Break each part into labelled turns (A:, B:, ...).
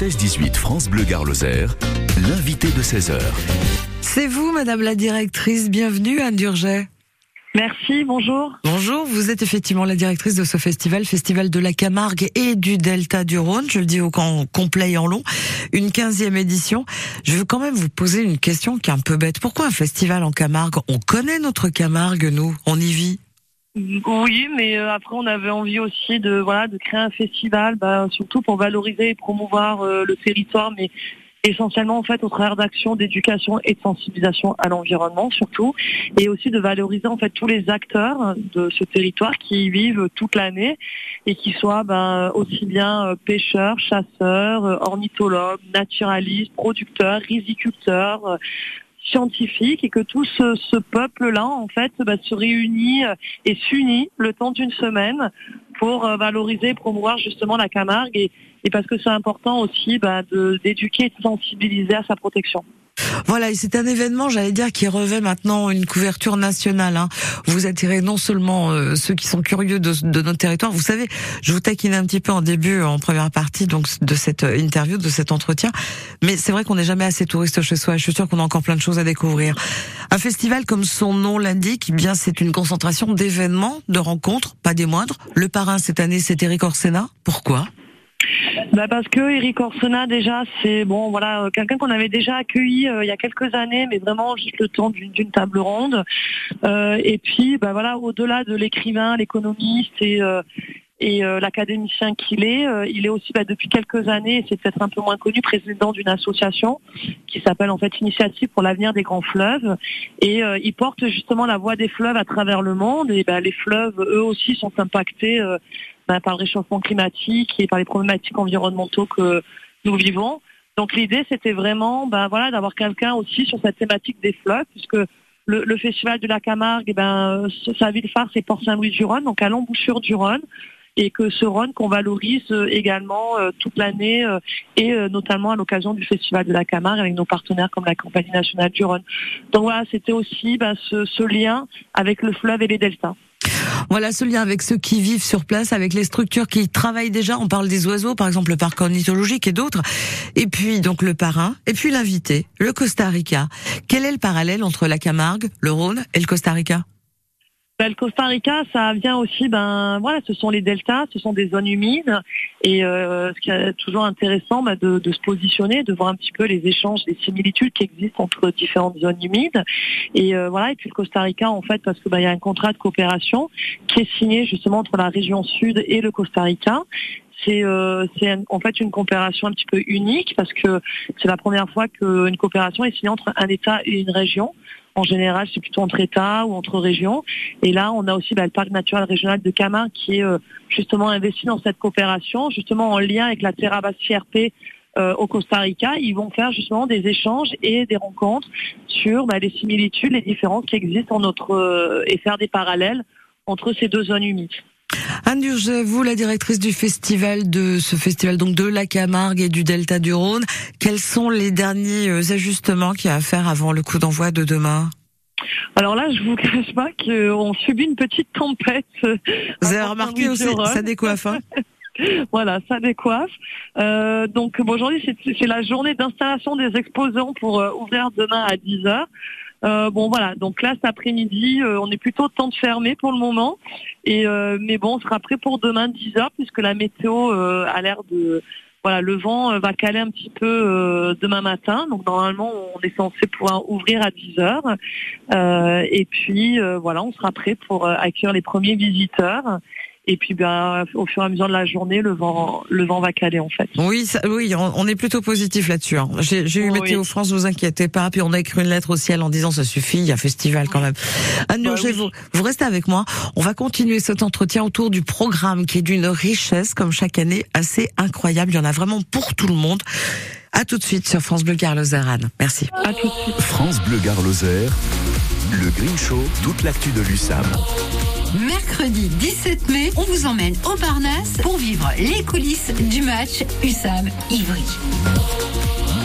A: 16-18 France Bleu Gare-Lozère, l'invité de 16h.
B: C'est vous, Madame la directrice. Bienvenue, Anne Durget.
C: Merci, bonjour.
B: Bonjour, vous êtes effectivement la directrice de ce festival, Festival de la Camargue et du Delta du Rhône, je le dis au camp complet et en long, une quinzième édition. Je veux quand même vous poser une question qui est un peu bête. Pourquoi un festival en Camargue? On connaît notre Camargue, nous, on y vit.
C: Oui, mais euh, après on avait envie aussi de voilà de créer un festival, bah, surtout pour valoriser et promouvoir euh, le territoire, mais essentiellement en fait au travers d'actions d'éducation et de sensibilisation à l'environnement surtout, et aussi de valoriser en fait tous les acteurs de ce territoire qui y vivent toute l'année et qui soient ben, aussi bien euh, pêcheurs, chasseurs, ornithologues, naturalistes, producteurs, riziculteurs, scientifique et que tout ce, peuple-là, en fait, bah, se réunit euh, et s'unit le temps d'une semaine pour euh, valoriser et promouvoir justement la Camargue et, parce que c'est important aussi bah, d'éduquer et de sensibiliser à sa protection.
B: Voilà, et c'est un événement, j'allais dire, qui revêt maintenant une couverture nationale. Hein. Vous attirez non seulement euh, ceux qui sont curieux de, de, notre territoire. Vous savez, je vous taquine un petit peu en début, en première partie, donc de cette interview, de cet entretien. Mais c'est vrai qu'on n'est jamais assez touriste chez soi. Je suis sûre qu'on a encore plein de choses à découvrir. Un festival, comme son nom l'indique, eh bien c'est une concentration d'événements, de rencontres, pas des moindres. Le parrain cette année, c'est Eric Orsena. Pourquoi?
C: Bah parce que Eric Orsena déjà c'est bon voilà euh, quelqu'un qu'on avait déjà accueilli euh, il y a quelques années mais vraiment juste le temps d'une table ronde euh, et puis bah voilà au-delà de l'écrivain l'économiste et et l'académicien qu'il est, il est aussi bah, depuis quelques années, c'est peut-être un peu moins connu, président d'une association qui s'appelle en fait Initiative pour l'avenir des grands fleuves. Et il porte justement la voix des fleuves à travers le monde. Et bah, les fleuves, eux aussi, sont impactés bah, par le réchauffement climatique et par les problématiques environnementaux que nous vivons. Donc l'idée, c'était vraiment bah, voilà, d'avoir quelqu'un aussi sur cette thématique des fleuves, puisque le, festival de la Camargue, eh ben, sa ville phare, c'est Port-Saint-Louis-du-Rhône, donc à l'embouchure du Rhône, et que ce Rhône qu'on valorise euh, également euh, toute l'année, euh, et notamment à l'occasion du festival de la Camargue avec nos partenaires comme la Compagnie nationale du Rhône. Donc voilà, c'était aussi bah, ce, ce lien avec le fleuve et les deltas.
B: Voilà ce lien avec ceux qui vivent sur place, avec les structures qui travaillent déjà. On parle des oiseaux, par exemple le parc ornithologique et d'autres. Et puis donc le parrain, et puis l'invité, le Costa Rica. Quel est le parallèle entre la Camargue, le Rhône et le Costa Rica?
C: Ben, le Costa Rica, ça vient aussi, ben voilà, ce sont les deltas, ce sont des zones humides, et euh, ce qui est toujours intéressant ben, de, se positionner, de voir un petit peu les échanges, les similitudes qui existent entre différentes zones humides, et euh, voilà, et puis le Costa Rica en fait, parce que ben, il y a un contrat de coopération qui est signé justement entre la région sud et le Costa Rica, c'est euh, en fait une coopération un petit peu unique parce que c'est la première fois qu'une coopération est signée entre un État et une région. En général, c'est plutôt entre États ou entre régions. Et là, on a aussi bah, le parc naturel régional de Camargue qui est euh, justement investi dans cette coopération, justement en lien avec la Terra CRP euh, au Costa Rica. Ils vont faire justement des échanges et des rencontres sur bah, les similitudes, les différences qui existent en euh, et faire des parallèles entre ces deux zones humides.
B: Anne Durget, vous, la directrice du festival de ce festival donc de la Camargue et du Delta du Rhône, quels sont les derniers euh, ajustements qu'il y a à faire avant le coup d'envoi de demain?
C: Alors là, je vous cache pas qu'on subit une petite tempête.
B: Vous avez remarqué aussi, ça décoiffe. Hein
C: voilà, ça décoiffe. Euh, donc aujourd'hui, c'est la journée d'installation des exposants pour euh, ouvrir demain à 10h. Euh, bon voilà, donc là cet après-midi, euh, on est plutôt temps de fermer pour le moment. Et euh, mais bon, on sera prêt pour demain 10h puisque la météo a l'air de voilà, le vent va caler un petit peu demain matin. Donc normalement, on est censé pouvoir ouvrir à 10 h et puis voilà, on sera prêt pour accueillir les premiers visiteurs. Et puis, ben, au fur et à mesure de la journée, le vent, le vent va caler en fait.
B: Oui, oui, on, est plutôt positif là-dessus. Hein. J'ai eu Météo France, vous inquiétez pas. Puis on a écrit une lettre au ciel en disant ça suffit, il y a festival quand même. Anne bah vous, vous restez avec moi. On va continuer cet entretien autour du programme qui est d'une richesse comme chaque année assez incroyable. Il y en a vraiment pour tout le monde. À tout de suite sur France Bleu Garloser Anne. Merci.
C: À tout de suite.
A: France Bleu Garloser, le Green Show, toute l'actu de l'USAM.
D: Mercredi 17 mai, on vous emmène au Parnasse pour vivre les coulisses du match USAM-Ivry.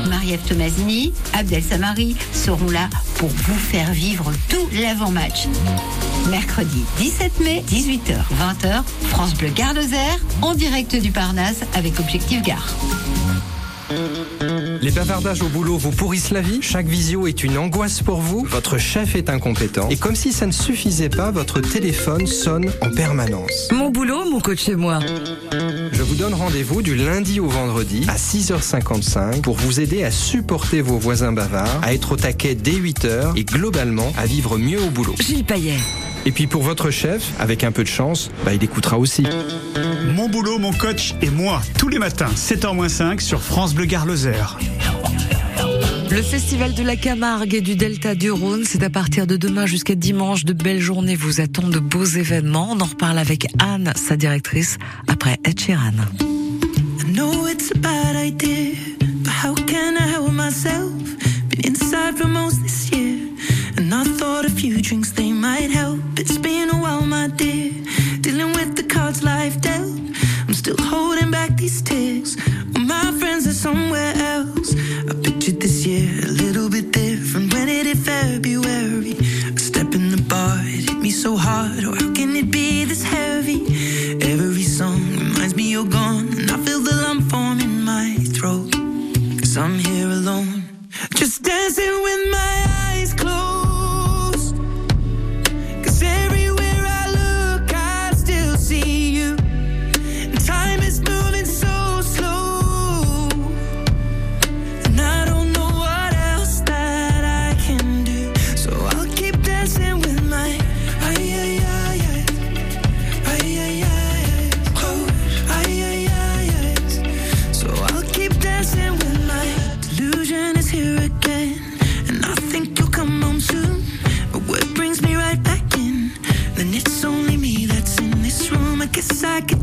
D: Marie-Ève Tomasini, Abdel Samari seront là pour vous faire vivre tout l'avant-match. Mercredi 17 mai, 18h, 20h, France Bleu Garde en direct du Parnasse avec Objectif Gare.
E: Les bavardages au boulot vous pourrissent la vie Chaque visio est une angoisse pour vous Votre chef est incompétent Et comme si ça ne suffisait pas, votre téléphone sonne en permanence.
B: Mon boulot, mon coach chez moi.
E: Je vous donne rendez-vous du lundi au vendredi à 6h55 pour vous aider à supporter vos voisins bavards, à être au taquet dès 8h et globalement à vivre mieux au boulot.
B: Gilles Payet.
E: Et puis pour votre chef, avec un peu de chance, bah, il écoutera aussi.
F: Mon boulot, mon coach et moi, tous les matins, 7h-5 sur France Bleu Gare-Lozère.
B: Le festival de la Camargue et du Delta du Rhône, c'est à partir de demain jusqu'à dimanche. De belles journées vous attendent, de beaux événements. On en reparle avec Anne, sa directrice, après Ed Sheeran.
G: I know it's a bad idea, but how can I help myself? Been inside for most this year, and I thought a few drinks they might help. It's been a while, my dear, dealing with the cards life dealt. I'm still holding back these tears.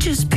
G: Just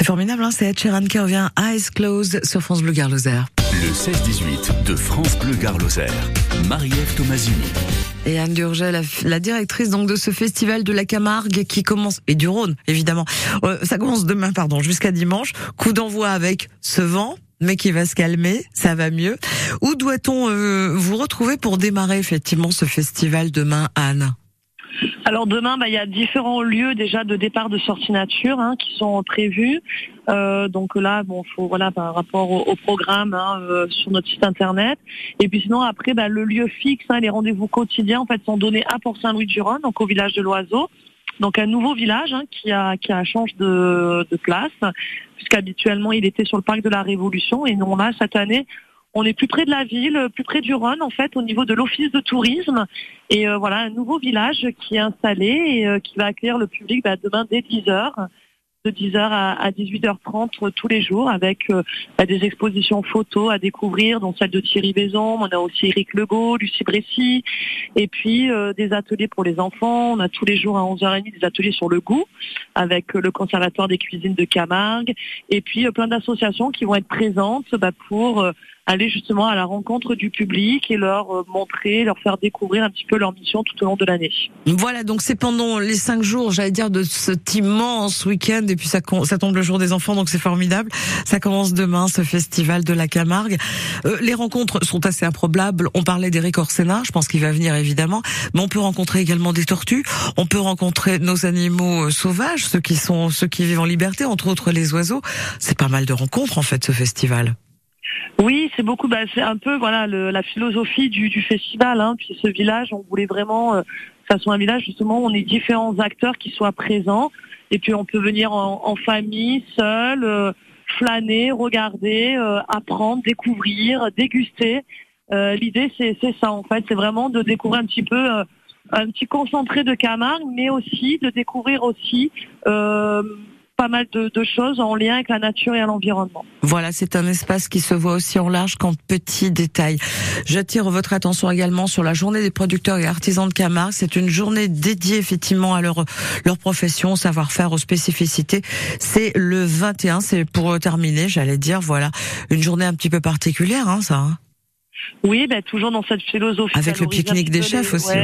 B: C'est formidable, hein c'est Ed Sheeran qui revient Eyes Closed sur France Bleu Gare-Lozère.
A: Le 16-18 de France Bleu Gare-Lozère. Marie-Ève Tomasini.
B: Et Anne Durget, la, la directrice donc de ce festival de la Camargue qui commence et du Rhône évidemment. Euh, ça commence demain pardon jusqu'à dimanche. Coup d'envoi avec ce vent mais qui va se calmer, ça va mieux. Où doit-on euh, vous retrouver pour démarrer effectivement ce festival demain, Anne?
C: Alors demain, bah, il y a différents lieux déjà de départ de sortie nature hein, qui sont prévus. Euh, donc là, bon, faut voilà par rapport au, programme hein, euh, sur notre site internet. Et puis sinon après, bah, le lieu fixe, hein, les rendez-vous quotidiens en fait sont donnés à Port-Saint-Louis-du-Rhône, donc au village de l'Oiseau. Donc un nouveau village qui a qui a change de, de place, puisqu'habituellement il était sur le parc de la Révolution et nous on a cette année on est plus près de la ville, plus près du Rhône en fait, au niveau de l'office de tourisme. Et euh, voilà, un nouveau village qui est installé et euh, qui va accueillir le public bah, demain dès 10 heures. de 10h à 18h30 tous les jours avec euh, bah, des expositions photos à découvrir, dont celle de Thierry Bézon, on a aussi Eric Legault, Lucie Bressy, et puis euh, des ateliers pour les enfants. On a tous les jours à 11h30 des ateliers sur le goût avec le Conservatoire des cuisines de Camargue, et puis plein d'associations qui vont être présentes bah, pour aller justement à la rencontre du public et leur euh, montrer, leur faire découvrir un petit peu leur mission tout au long de l'année.
B: Voilà, donc c'est pendant les cinq jours, j'allais dire, de cet immense week-end, et puis ça, ça tombe le jour des enfants, donc c'est formidable. Ça commence demain, ce festival de la Camargue. Euh, les rencontres sont assez improbables. On parlait d'Eric Orsena, je pense qu'il va venir évidemment, mais on peut rencontrer également des tortues, on peut rencontrer nos animaux euh, sauvages, ceux qui sont ceux qui vivent en liberté, entre autres les oiseaux. C'est pas mal de rencontres en fait, ce festival.
C: Oui, c'est beaucoup. Bah, c'est un peu voilà la philosophie du, festival. Hein. Puis ce village, on voulait vraiment euh, que ça soit un village justement où on ait différents acteurs qui soient présents. Et puis on peut venir en, famille, seul, euh, flâner, regarder, euh, apprendre, découvrir, déguster. L'idée c'est ça en fait, c'est vraiment de découvrir un petit peu un petit concentré de Camargue, mais aussi de découvrir aussi pas mal de, choses en lien avec la nature et l'environnement.
B: Voilà, c'est un espace qui se voit aussi en large qu'en petits détails. J'attire votre attention également sur la journée des producteurs et artisans de Camargue. C'est une journée dédiée effectivement à leur, leur profession, savoir-faire, aux spécificités. C'est le 21, c'est pour terminer, j'allais dire, voilà, une journée un petit peu particulière, hein, ça.
C: Oui, ben, toujours dans cette philosophie.
B: Avec le pique-nique des chefs aussi.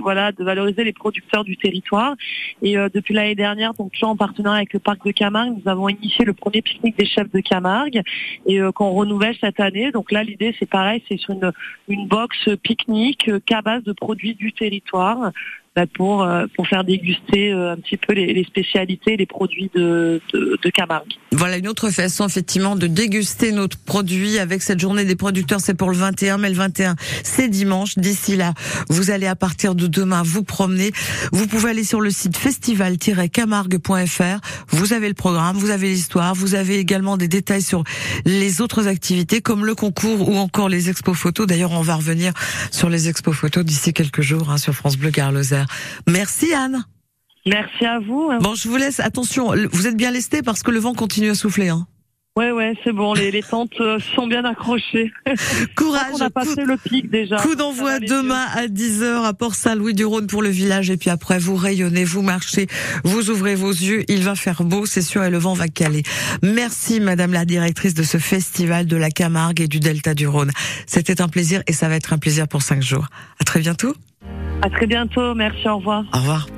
C: voilà, de valoriser les producteurs du territoire. Et euh, depuis l'année dernière, donc en partenariat avec le parc de Camargue, nous avons initié le premier pique-nique des chefs de Camargue et euh, qu'on renouvelle cette année. Donc là, l'idée, c'est pareil, c'est sur une, une box pique-nique euh, qu'à base de produits du territoire bah, pour euh, pour faire déguster euh, un petit peu les, les spécialités, les produits de, de, de, Camargue.
B: Voilà une autre façon effectivement de déguster notre produit avec cette journée des producteurs. C'est pour le 21, mais le 21 c'est dimanche. D'ici là, vous allez à partir de demain vous promener. Vous pouvez aller sur le site festival-camargue.fr. Vous avez le programme, vous avez l'histoire, vous avez également des détails sur les autres activités comme le concours ou encore les expos photos. D'ailleurs, on va revenir sur les expos photos d'ici quelques jours hein, sur France Bleu Merci Anne.
C: Merci à vous.
B: Bon, je vous laisse. Attention, vous êtes bien lesté parce que le vent continue à souffler. Hein.
C: Ouais, ouais, c'est bon. Les, les tentes euh, sont bien accrochées.
B: Courage.
C: On a passé le pic déjà.
B: Coup d'envoi demain à 10h à Port-Saint-Louis-du-Rhône pour le village. Et puis après, vous rayonnez, vous marchez, vous ouvrez vos yeux. Il va faire beau, c'est sûr, et le vent va caler. Merci, madame la directrice de ce festival de la Camargue et du Delta du Rhône. C'était un plaisir et ça va être un plaisir pour cinq jours. À très bientôt.
C: À très bientôt. Merci. Au revoir.
B: Au revoir.